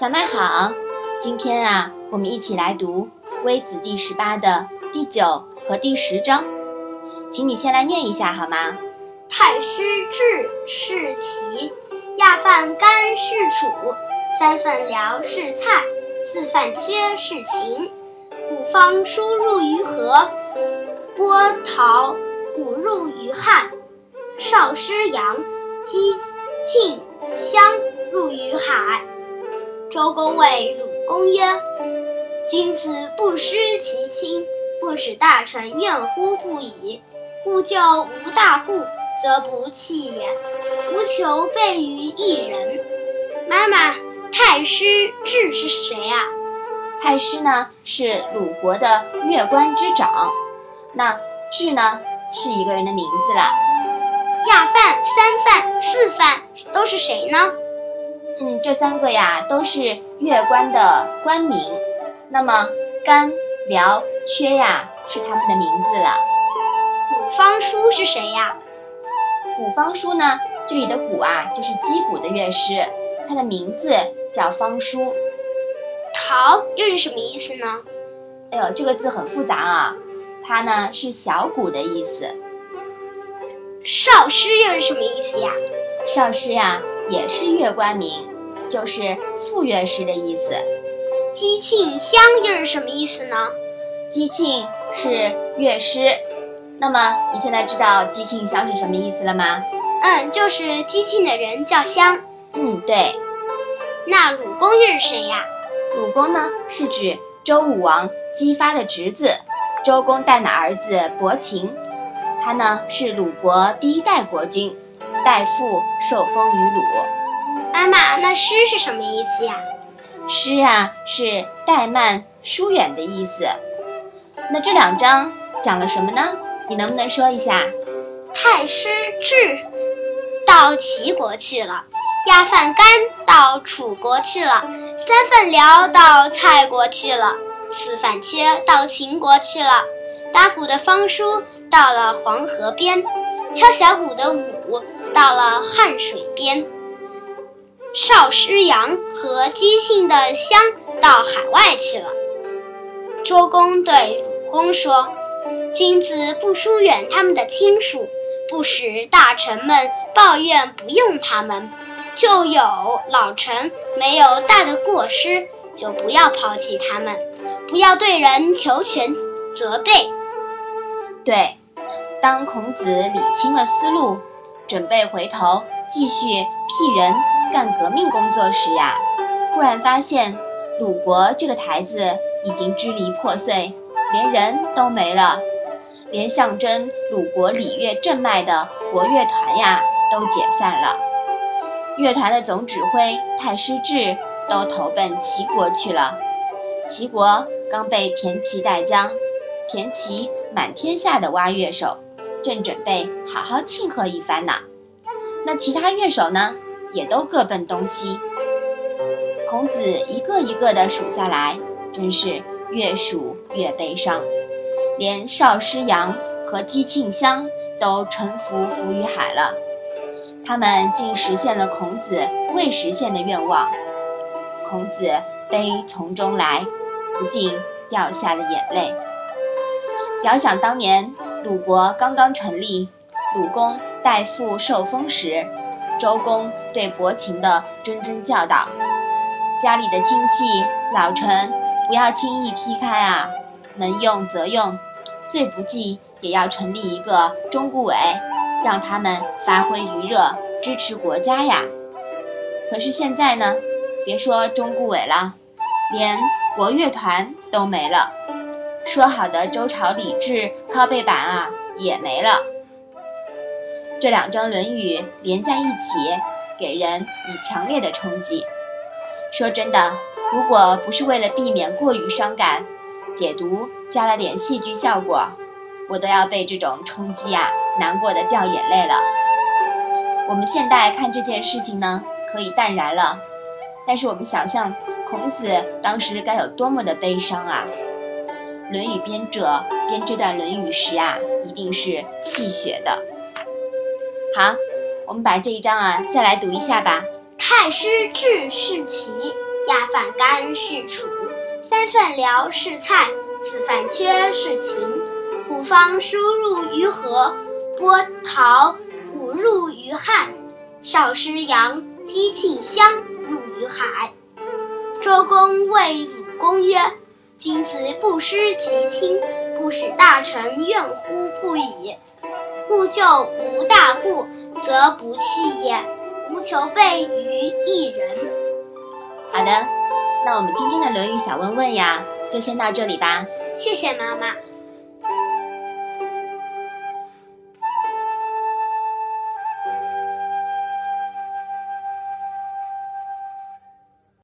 小麦好，今天啊，我们一起来读《微子》第十八的第九和第十章，请你先来念一下好吗？太师治是齐，亚饭干是楚，三份辽是蔡，四饭缺是秦，五方输入于河，波涛五入于汉，少师阳，姬周公谓鲁公曰：“君子不失其亲，不使大臣怨乎不已。故就无大户，则不弃也。无求备于一人。”妈妈，太师智是谁呀？太师呢是鲁国的乐官之长，那智呢是一个人的名字啦。亚范、三范、四范都是谁呢？嗯，这三个呀都是乐官的官名，那么干、辽、缺呀是他们的名字了。古方叔是谁呀？古方叔呢，这里的古啊就是击鼓的乐师，他的名字叫方叔。陶又是什么意思呢？哎呦，这个字很复杂啊，它呢是小鼓的意思。少师又是什么意思呀？少师呀也是乐官名。就是副乐师的意思。姬庆襄又是什么意思呢？姬庆是乐师。那么你现在知道姬庆襄是什么意思了吗？嗯，就是姬庆的人叫襄。嗯，对。那鲁公又是谁呀？鲁公呢，是指周武王姬发的侄子，周公旦的儿子伯禽。他呢是鲁国第一代国君，代父受封于鲁。妈妈，那诗是什么意思呀？诗啊，是怠慢、疏远的意思。那这两章讲了什么呢？你能不能说一下？太师治到齐国去了，亚饭干到楚国去了，三份辽到蔡国去了，四饭缺到秦国去了，打鼓的方叔到了黄河边，敲小鼓的武到了汉水边。少师阳和姬姓的襄到海外去了。周公对鲁公说：“君子不疏远他们的亲属，不使大臣们抱怨不用他们。就有老臣没有大的过失，就不要抛弃他们，不要对人求全责备。”对，当孔子理清了思路，准备回头继续辟人。干革命工作时呀，忽然发现鲁国这个台子已经支离破碎，连人都没了，连象征鲁国礼乐正脉的国乐团呀都解散了。乐团的总指挥太师治都投奔齐国去了。齐国刚被田齐带将，田齐满天下的挖乐手，正准备好好庆贺一番呢。那其他乐手呢？也都各奔东西。孔子一个一个的数下来，真是越数越悲伤。连少师扬和姬庆香都臣服浮于海了，他们竟实现了孔子未实现的愿望。孔子悲从中来，不禁掉下了眼泪。遥想当年鲁国刚刚成立，鲁公代父受封时。周公对伯禽的谆谆教导：家里的亲戚老臣不要轻易踢开啊，能用则用，最不济也要成立一个中顾委，让他们发挥余热，支持国家呀。可是现在呢，别说中顾委了，连国乐团都没了，说好的周朝礼制靠背板啊也没了。这两章《论语》连在一起，给人以强烈的冲击。说真的，如果不是为了避免过于伤感，解读加了点戏剧效果，我都要被这种冲击啊难过的掉眼泪了。我们现代看这件事情呢，可以淡然了，但是我们想象孔子当时该有多么的悲伤啊！《论语》编者编这段《论语》时啊，一定是泣血的。好，我们把这一章啊再来读一下吧。太师治是齐，亚饭干是楚，三饭辽是蔡，四饭缺是秦。五方输入于河，波涛五入于汉。少师扬，击庆乡，入于海。周公谓鲁公曰：“君子不失其亲，不使大臣怨乎不已。故救无大故，则不弃也。无求备于一人。”好的，那我们今天的《论语》小问问呀，就先到这里吧。谢谢妈妈。